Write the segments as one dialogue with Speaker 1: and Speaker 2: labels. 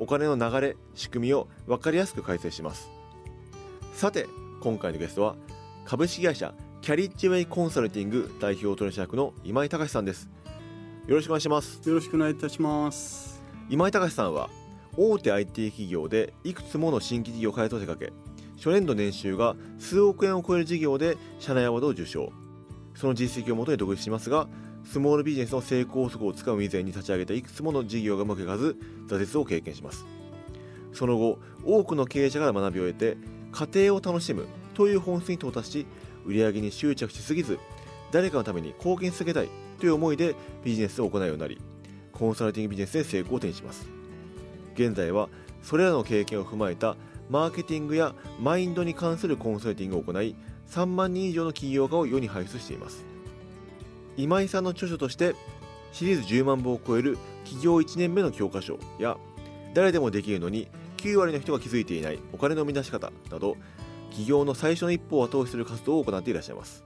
Speaker 1: お金の流れ仕組みを分かりやすく解説します。さて今回のゲストは株式会社キャリッジウェイコンサルティング代表取締役の今井隆さんです。よろしくお願いします。
Speaker 2: よろしくお願いいたします。
Speaker 1: 今井隆さんは大手 IT 企業でいくつもの新規事業開発を手掛け初年度年収が数億円を超える事業で社内アワードを受賞。その実績をもとに独立しますがスモールビジネスの成功則をつかむ以前に立ち上げたいくつもの事業がうまくいかず挫折を経験します。その後多くの経営者から学びを得て家庭を楽しむという本質に到達し売上に執着しすぎず誰かのために貢献し続けたいという思いでビジネスを行うようになりコンサルティングビジネスで成功を手にします。現在はそれらの経験を踏まえたマーケティングやマインドに関するコンサルティングを行い3万人以上の起業家を世に輩出しています。今井さんの著書としてシリーズ10万部を超える起業1年目の教科書や誰でもできるのに9割の人が気づいていないお金の生み出し方など起業の最初の一歩を後押しする活動を行っていらっしゃいます。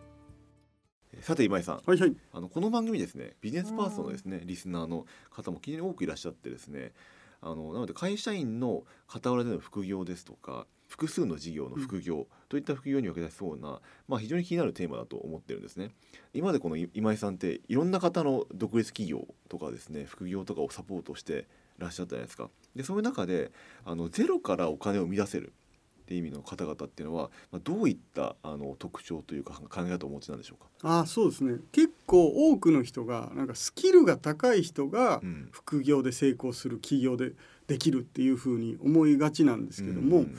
Speaker 1: さて今井さん、
Speaker 2: はいはい。
Speaker 1: あのこの番組ですねビジネスパーソンのですねリスナーの方も非常に多くいらっしゃってですねあのなので会社員の傍らでの副業ですとか複数の事業の副業といった副業に分け出しそうな、まあ、非常に気になるテーマだと思ってるんですね。今までこの今井さんっていろんな方の独立企業とかですね副業とかをサポートしてらっしゃったじゃないですか。でそういう中であのゼロからお金を生み出せるっていう意味の方々っていうのは、まあ、どういったあの特徴というか考え方をお持ちなんでしょうか？
Speaker 2: ああそうですね結構多くの人がなんかスキルが高い人が
Speaker 1: うん
Speaker 2: 副業で成功する企業でできるっていうふうに思いがちなんですけども、
Speaker 1: うん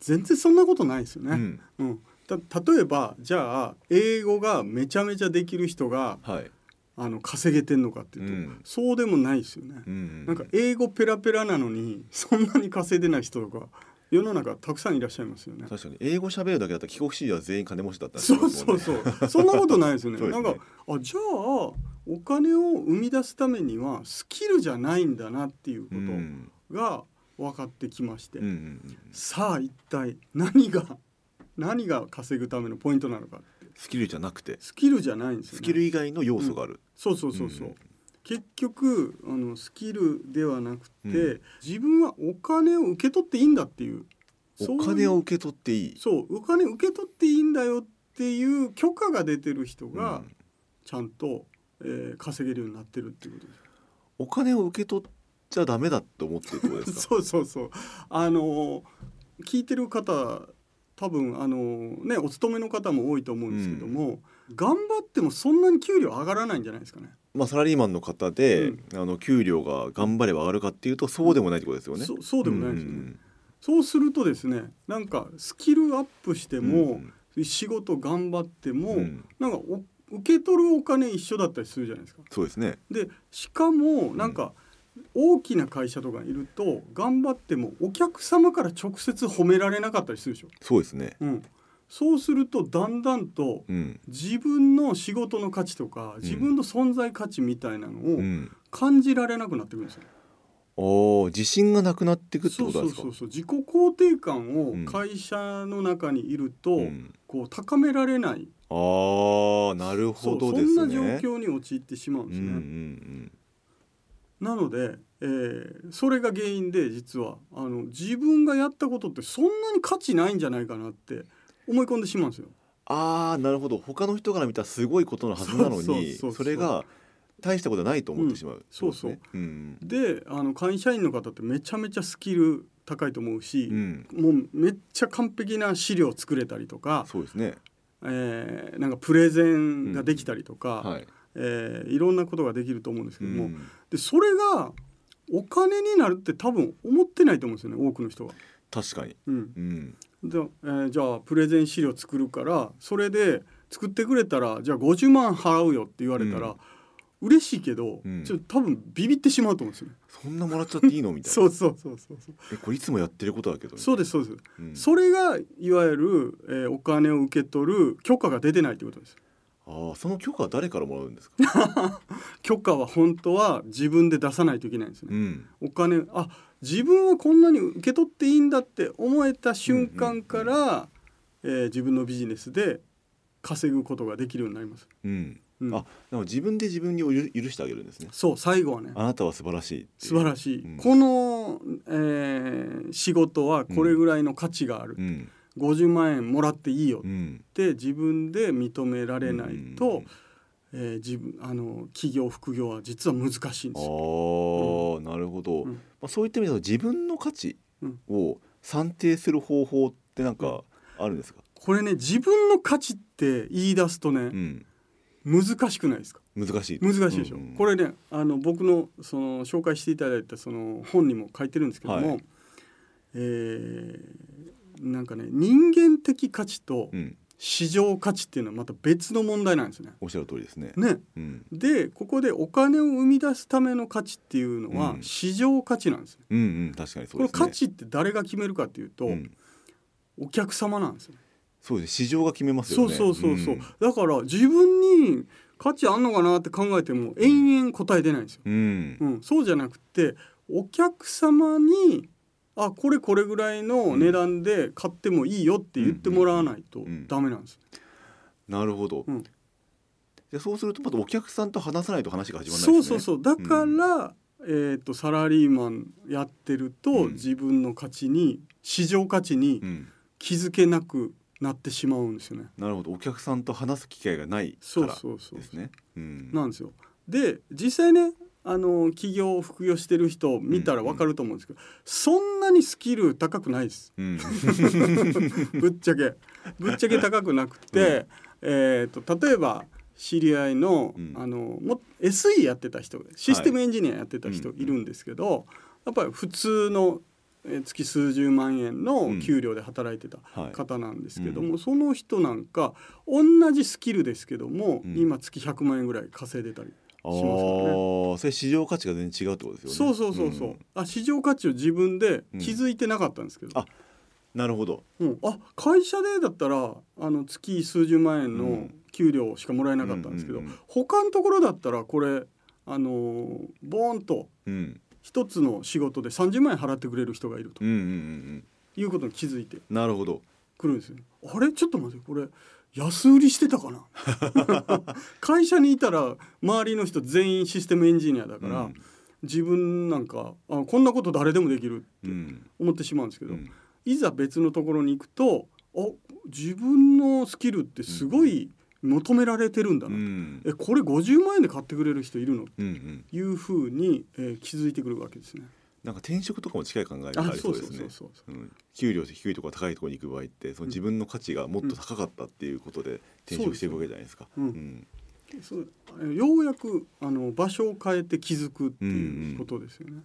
Speaker 2: 全然そんなことないですよね。
Speaker 1: うん。
Speaker 2: うん。た例えばじゃあ英語がめちゃめちゃできる人が
Speaker 1: はい。
Speaker 2: あの稼げてんのかっていうと、
Speaker 1: うん。
Speaker 2: そうでもないですよね。
Speaker 1: うん
Speaker 2: なんか英語ペラペラなのにそんなに稼いでない人とか世の中たくさんいらっしゃいますよね。
Speaker 1: 確かに。英語喋るだけだったら帰国子女は全員金持ちだったりし
Speaker 2: そうそうそうそんなことないですよね。
Speaker 1: ね。
Speaker 2: なんかあじゃあお金を生み出すためにはスキルじゃないんだなっていうこ
Speaker 1: うん。
Speaker 2: とが分かってきまして、
Speaker 1: うんうんうん
Speaker 2: さあ一体何が何が稼ぐためのポイントなのか
Speaker 1: スキルじゃなくて
Speaker 2: スキルじゃないんですよね。
Speaker 1: スキル以外の要素がある。
Speaker 2: そうそうそうそう。
Speaker 1: うん
Speaker 2: 結局あのスキルではなくて、
Speaker 1: うん
Speaker 2: 自分はお金を受け取っていいんだっていう
Speaker 1: お金を受け取っていい。
Speaker 2: そうお金受け取っていいんだよっていう許可が出てる人が
Speaker 1: うん
Speaker 2: ちゃんと、えー稼げるようになってるっていうことです。
Speaker 1: お金を受け取っちゃダメだって思ってるってことですか？
Speaker 2: そうそうそうあの聞いてる方多分あのねお勤めの方も多いと思うんですけども、頑張ってもそんなに給料上がらないんじゃないですかね。
Speaker 1: まあサラリーマンの方で、
Speaker 2: うん
Speaker 1: あの給料が頑張れば上がるかっていうとそうでもないってことですよね。
Speaker 2: そそうでもないですよね。
Speaker 1: うん
Speaker 2: そうするとですねなんかスキルアップして
Speaker 1: うん
Speaker 2: も、仕事頑張っても、
Speaker 1: うん
Speaker 2: なんかお受け取るお金一緒だったりするじゃないですか。
Speaker 1: そうですね。
Speaker 2: でしかもなんか大きな会社とかいると頑張ってもお客様から直接褒められなかったりするでしょ。
Speaker 1: そうですね。
Speaker 2: うん、そうするとだんだんと
Speaker 1: うん。
Speaker 2: 自分の仕事の価値とか自分の存在価値みたいなのを
Speaker 1: うん。
Speaker 2: 感じられなくなってくるんですよ。
Speaker 1: おお、自信がなくなっていくってことですか？
Speaker 2: そうそうそう自己肯定感
Speaker 1: うん
Speaker 2: を会社の中にいると、
Speaker 1: うん
Speaker 2: こう高められない
Speaker 1: ああ、なるほどですね。
Speaker 2: そんな状況に陥ってしまうんですね。
Speaker 1: うんうん
Speaker 2: なので、えーそれが原因で実はあの自分がやったことってそんなに価値ないんじゃないかなって思い込んでしまうんですよ。
Speaker 1: ああなるほど。他の人から見たらすごいことのはずなのに
Speaker 2: そうそ
Speaker 1: れが大したことないと思ってしまう、
Speaker 2: んそうそう。
Speaker 1: ってことで
Speaker 2: あの会社員の方ってめちゃめちゃスキル高いと思うし
Speaker 1: うん、うん、
Speaker 2: もうめっちゃ完璧な資料作れたりとか、
Speaker 1: そうですね。
Speaker 2: えーなんかプレゼンができたりとか、
Speaker 1: はい
Speaker 2: えーいろんなことができると思うんですけども、
Speaker 1: うん。
Speaker 2: でそれがお金になるって多分思ってないと思うんですよね多くの人は。
Speaker 1: 確かに。
Speaker 2: うん、
Speaker 1: うん。
Speaker 2: で、えーじゃあプレゼン資料作るからそれで作ってくれたらじゃあ50万払うよって言われたら、
Speaker 1: うん。
Speaker 2: 嬉しいけど、
Speaker 1: うん。
Speaker 2: ちょっと多分ビビってしまうと思うんですよね。
Speaker 1: そんなもらっちゃっていいの？みたいな。
Speaker 2: そうそうそうそうそう。
Speaker 1: えこれいつもやってることだけど？
Speaker 2: そうですそうです。
Speaker 1: うん。
Speaker 2: それがいわゆる、えーお金を受け取る許可が出てないってことです。
Speaker 1: ああその許可は誰からもらうんですか？
Speaker 2: 許可は本当は自分で出さないといけないんですね。
Speaker 1: うん。
Speaker 2: お金あ自分はこんなに受け取っていいんだって思えた瞬間から、えー自分のビジネスで稼ぐことができるようになります。
Speaker 1: うん。
Speaker 2: うん。
Speaker 1: あでも自分で自分に許許してあげるんですね。
Speaker 2: そう最後はね。
Speaker 1: あなたは素晴らしい
Speaker 2: 素晴らしい、
Speaker 1: うん。
Speaker 2: この、えー仕事はこれぐらいの価値がある、
Speaker 1: うん
Speaker 2: 50万円もらっていいよっ
Speaker 1: うん。
Speaker 2: て自分で認められないと、
Speaker 1: うん。
Speaker 2: えー自分あの企業副業は実は難しいん
Speaker 1: あ
Speaker 2: ですよ。
Speaker 1: ーなるほど、
Speaker 2: うん。
Speaker 1: まあ、そういった意味では自分の価値
Speaker 2: うん。
Speaker 1: を算定する方法ってなんかあるんですか、
Speaker 2: これね自分の価値って言い出すとね、
Speaker 1: うん、
Speaker 2: 難しくないですか？
Speaker 1: 難しい。
Speaker 2: 難しいでしょ、
Speaker 1: うんうん。
Speaker 2: これねあの僕のその紹介していただいたその本にも書いてるんですけども、
Speaker 1: はい。
Speaker 2: えーなんかね人間的価値と
Speaker 1: うん、
Speaker 2: 市場価値っていうのはまた別の問題なんですね。
Speaker 1: おっしゃる通りですね。
Speaker 2: ね
Speaker 1: うん、
Speaker 2: でここでお金を生み出すための価値っていうのは
Speaker 1: うん
Speaker 2: 市場価値なんですね。
Speaker 1: うん、うん、確かにそ
Speaker 2: こ
Speaker 1: うですね。
Speaker 2: の価値って誰が決めるかっていうと、
Speaker 1: うん、
Speaker 2: お客様なんですよ。
Speaker 1: そうです。市場が決めますよね。
Speaker 2: そうそうそうそう、
Speaker 1: ん
Speaker 2: だから自分に価値あんのかなって考えても延々答え出ないんですよ。
Speaker 1: うん、
Speaker 2: うん、そうじゃなくてお客様にあこれこれぐらいの値段で買ってもいいよって言ってもらわないと
Speaker 1: ん
Speaker 2: ダメなんです。
Speaker 1: なるほど。
Speaker 2: うん
Speaker 1: でそうするとまたお客さんと話さないと話が始まらない
Speaker 2: そう
Speaker 1: ですね。
Speaker 2: そうそうだから、えー、とサラリーマンやってると、
Speaker 1: うん
Speaker 2: 自分の価値に市場価値に
Speaker 1: うん、
Speaker 2: 気づけなくなってしまうんですよね。
Speaker 1: なるほど。お客さんと話す機会がない
Speaker 2: そう
Speaker 1: から
Speaker 2: そうそう
Speaker 1: ですね。うん、
Speaker 2: なんですよ。で実際ねあの企業副業してる人を見たら分かると思うんですけど、そんなにスキル高くないです。
Speaker 1: うん、
Speaker 2: ぶっちゃけ。ぶっちゃけ高くなくて、えー、と例えば知り合いの,、
Speaker 1: うん。
Speaker 2: あのも SE やってた人システムエンジニアやってた人いるんですけど、やっぱり普通のえー月数十万円の給料で働いてた
Speaker 1: はい。
Speaker 2: 方なんですけど
Speaker 1: う
Speaker 2: も、その人なんか同じスキルですけども、
Speaker 1: うん。
Speaker 2: 今月100万円ぐらい稼いでたり
Speaker 1: ああ
Speaker 2: しますからね。
Speaker 1: ー、それ市場価値が全然違うってことですよね。
Speaker 2: そうそうそうそう、
Speaker 1: ん
Speaker 2: あ市場価値を自分で気づいてなかったんですけど、
Speaker 1: あなるほど。
Speaker 2: うん、あ会社でだったらあの月数十万円の
Speaker 1: うん
Speaker 2: 給料しかもらえなかったんですけど、
Speaker 1: うんうんうん
Speaker 2: 他のところだったらこれあのーボーンと
Speaker 1: うん、
Speaker 2: 一つの仕事で30万円払ってくれる人がいると
Speaker 1: うん、うん、うん、
Speaker 2: いうことに気づいて
Speaker 1: うん。なるほど。
Speaker 2: くるんですよ。あれ？ちょっと待ってこれ安売りしてたかな？会社にいたら周りの人全員システムエンジニアだから、
Speaker 1: うん。
Speaker 2: 自分なんかあこんなこと誰でもできるって
Speaker 1: うん、
Speaker 2: 思ってしまうんですけど、
Speaker 1: うん、
Speaker 2: いざ別のところに行くとあ自分のスキルってすごい求められてるんだ
Speaker 1: う
Speaker 2: な、
Speaker 1: ん、
Speaker 2: えこれ50万円で買ってくれる人いるの？
Speaker 1: うん、うん。
Speaker 2: いうふうに、えー気づいてくるわけですね。
Speaker 1: なんか転職とかも近い考えがありそうですね。給料低いところ高いところに行く場合ってその自分の価値がもっと高かったっていうことで転職していくわけじゃないですか。
Speaker 2: うん。
Speaker 1: うん。
Speaker 2: そうえーようやくあの場所を変えて気づくっていうことですよね。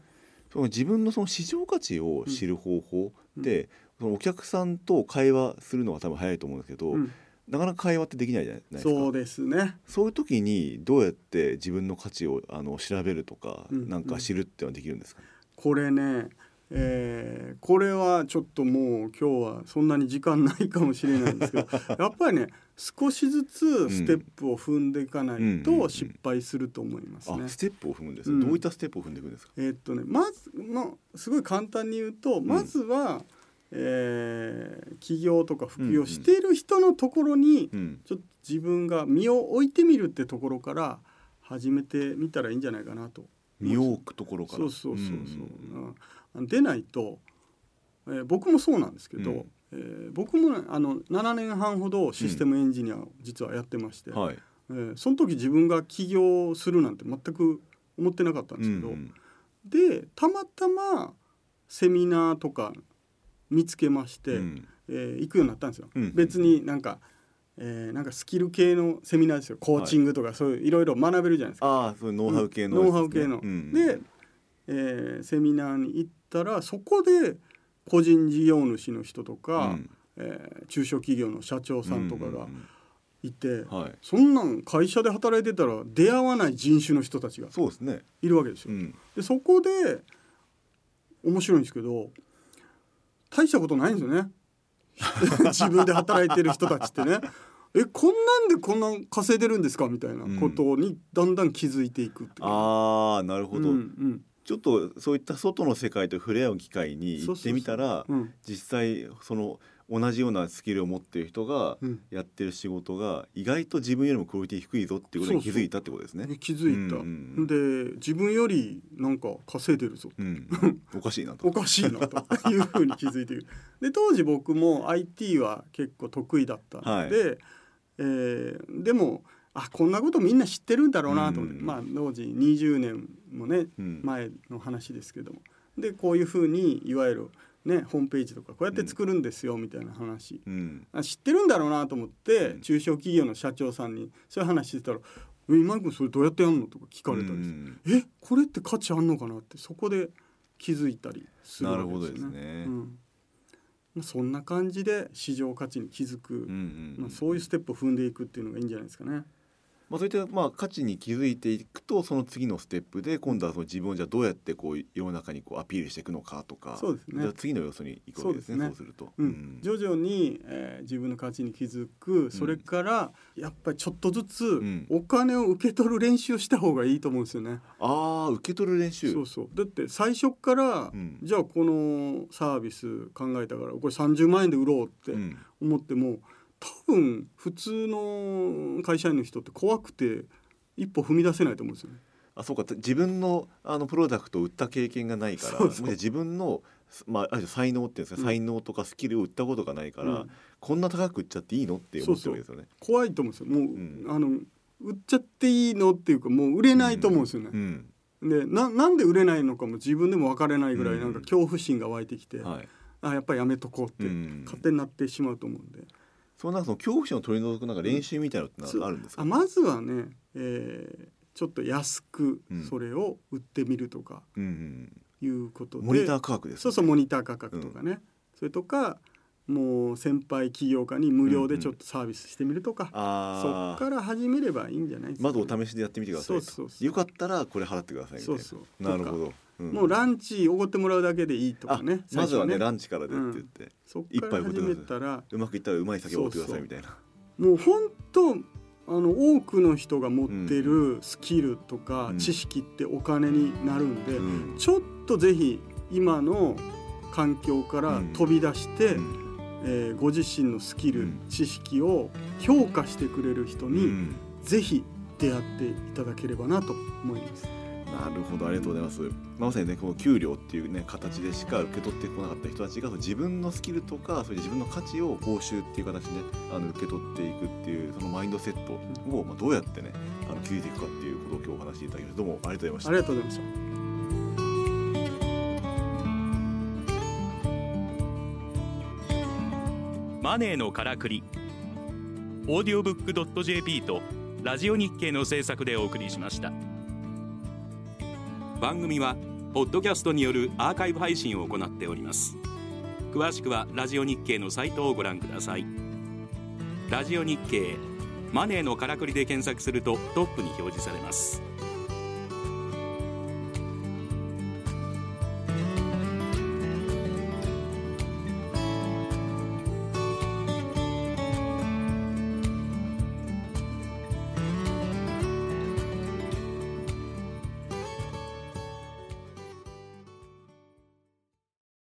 Speaker 1: その自分のその市場価値を知る方法で、そのお客さんと会話するのが多分早いと思うんですけど、
Speaker 2: うん。
Speaker 1: なかなか会話ってできないじゃないですか。
Speaker 2: そうですね。
Speaker 1: そういう時にどうやって自分の価値をあの調べるとか、
Speaker 2: うん。
Speaker 1: なんか知るっていうのはできるんですか、
Speaker 2: これね、えーこれはちょっともう今日はそんなに時間ないかもしれないんですけど やっぱりね少しずつステップを踏んでいかない
Speaker 1: うんうんうん
Speaker 2: と失敗すると思いますね。
Speaker 1: あ。ステップを踏むんです、
Speaker 2: うん。
Speaker 1: どういったステップを踏んでいくんですか、
Speaker 2: えーっとねまず、まあ、すごい簡単に言うとまずは、えー起業とか副業している人のところに
Speaker 1: うん。
Speaker 2: ちょっと自分が身を置いてみるってところから始めてみたらいいんじゃないかなと。
Speaker 1: 身を置くところから。
Speaker 2: そうそうそうそう、
Speaker 1: んん
Speaker 2: うん。出ないと、えー僕もそうなんですけど、
Speaker 1: うん。
Speaker 2: えー僕もねあの7年半ほどシステムエンジニアを実はやってまして、
Speaker 1: はい。
Speaker 2: えーその時自分が起業するなんて全く思ってなかったんですけど、
Speaker 1: うん
Speaker 2: でたまたまセミナーとか見つけまして、
Speaker 1: うん。
Speaker 2: えー行くようになったんですよ。
Speaker 1: うん。
Speaker 2: 別になんかえーなんかスキル系のセミナーですよ。コーチングとかそういういろいろ学べるじゃないですか。
Speaker 1: ああそういうノウハウ系の、
Speaker 2: ノウハウ系の。
Speaker 1: うん。
Speaker 2: で、えーセミナーに行ったらそこで個人事業主の人とか、
Speaker 1: うん。
Speaker 2: えー中小企業の社長さんとかが
Speaker 1: うん
Speaker 2: いて、
Speaker 1: はい。
Speaker 2: そんなん会社で働いてたら出会わない人種の人たちが
Speaker 1: そうですね。
Speaker 2: いるわけですよ。
Speaker 1: うん。
Speaker 2: でそこで面白いんですけど大したことないんですよね 自分で働いてる人たちってね。えこんなんでこんな稼いでるんですか？みたいなことにだんだん気づいていくっていう。
Speaker 1: ああなるほど、
Speaker 2: うんうん。
Speaker 1: ちょっとそういった外の世界と触れ合う機会に行ってみたら
Speaker 2: うん。
Speaker 1: 実際その同じようなスキルを持っている人が
Speaker 2: うん。
Speaker 1: やってる仕事が意外と自分よりもクオリティ低いぞっていうことに気づいたってことですね。
Speaker 2: 気づいた、
Speaker 1: うんうん
Speaker 2: で自分よりなんか稼いでるぞ
Speaker 1: う。ん、おかしいなと。
Speaker 2: お。かしいなと。いうふうに気づいている。で当時僕も IT は結構得意だったので、えーでもあこんなことみんな知ってるんだろうなと。思って、
Speaker 1: うん。
Speaker 2: まあ当時20年もね
Speaker 1: うん。
Speaker 2: 前の話ですけども。でこういうふうにいわゆるねホームページとかこうやって作るんですよみたいな話、
Speaker 1: うん
Speaker 2: あ知ってるんだろうなと思って、
Speaker 1: うん
Speaker 2: 中小企業の社長さんにそういう話してたら「え今井君それどうやってやるの?」とか聞かれたりして。えこれって価値あんのかなってそこで気づいたりするわけですよね。まあ、そんな感じで市場価値に気づく、
Speaker 1: うんうん
Speaker 2: まあ、そういうステップを踏んでいくっていうのがいいんじゃないですかね。
Speaker 1: まあ、そういったまあ価値に気づいていくとその次のステップで今度はその自分をじゃあどうやってこう世の中にこうアピールしていくのかとか
Speaker 2: そうですね。
Speaker 1: じゃあ次の要素に行くわけですねそう
Speaker 2: す
Speaker 1: すると。
Speaker 2: うん。徐々に、えー自分の価値に気づく。それからやっぱりちょっとずつ
Speaker 1: ん。
Speaker 2: お金を受け取る練習をした方がいいと思うんですよね。
Speaker 1: ああ受け取る練習。
Speaker 2: そうそう。だって最初から、
Speaker 1: うん。
Speaker 2: じゃあこのサービス考えたからこれ30万円で売ろうって
Speaker 1: うん。
Speaker 2: 思っても多分普通の会社員の人って怖くて一歩踏み出せないと思うんですよね。
Speaker 1: あそうか。自分のあのプロダクトを売った経験がないから
Speaker 2: そうそう。
Speaker 1: 自分の、まあ、あ才能っていうんですか、
Speaker 2: うん。
Speaker 1: 才能とかスキルを売ったことがないから、
Speaker 2: うん。
Speaker 1: こんな高く売っちゃっていいのって思ってるわけですよね。
Speaker 2: 怖いと思うんですよ。もう、
Speaker 1: ん。
Speaker 2: あの売っちゃっていいのっていうかもう売れないと思うんですよね。
Speaker 1: うん。
Speaker 2: でななんで売れないのかも自分でも分からないぐらい
Speaker 1: うん。
Speaker 2: なん。か恐怖心が湧いてきて、
Speaker 1: はい。
Speaker 2: あやっぱりやめとこうって
Speaker 1: うん。
Speaker 2: 勝手になってしまうと思うんで、
Speaker 1: そのなんかその恐怖心を取り除くなんか練習みたいなのってあるんですか、
Speaker 2: あまずはね、えーちょっと安く
Speaker 1: うん
Speaker 2: それを売ってみるとか
Speaker 1: うん
Speaker 2: いうことで、
Speaker 1: うん、モニター価格です、ね、
Speaker 2: そうそうモニター価格とかね、それとかもう先輩起業家に無料でちょっとサービスしてみるとか、そ
Speaker 1: ああ
Speaker 2: っから始めればいいんじゃないですか、
Speaker 1: まずお試しでやってみてくださいと。
Speaker 2: そうそうそう。
Speaker 1: よかったらこれ払ってくださいみたいな。
Speaker 2: そうそう。
Speaker 1: なるほど、うん
Speaker 2: もうランチおごってもらうだけでいいとかね
Speaker 1: あまずはねランチからでって言って、
Speaker 2: そっから始めたら。
Speaker 1: うまくいったらうまい酒をおってくださいみたいな。
Speaker 2: もう本当あの多くの人が持ってるスキルとか
Speaker 1: うん。
Speaker 2: 知識ってお金になるんで、
Speaker 1: うん。
Speaker 2: ちょっとぜひ今の環境から飛び出して、
Speaker 1: うん。
Speaker 2: えーご自身のスキル、
Speaker 1: うん
Speaker 2: 知識を評価してくれる人に、
Speaker 1: うん。
Speaker 2: ぜひ出会っていただければなと思います。
Speaker 1: なるほどありがとうございます、まあまさにねこの給料っていうね形でしか受け取ってこなかった人たちが自分のスキルとかそれで自分の価値を報酬っていう形で、ね、あの受け取っていくっていうそのマインドセットを、まあ、どうやってねあの築いていくかっていうことを今日お話しいただきました。どうもありがとうございました。
Speaker 2: ありがとうございました。
Speaker 3: マネーのからくり。オーディオブックドット JP とラジオ日経の制作でお送りしました番組はポッドキャストによるアーカイブ配信を行っております。詳しくはラジオ日経のサイトをご覧ください。ラジオ日経マネーのからくりで検索するとトップに表示されます。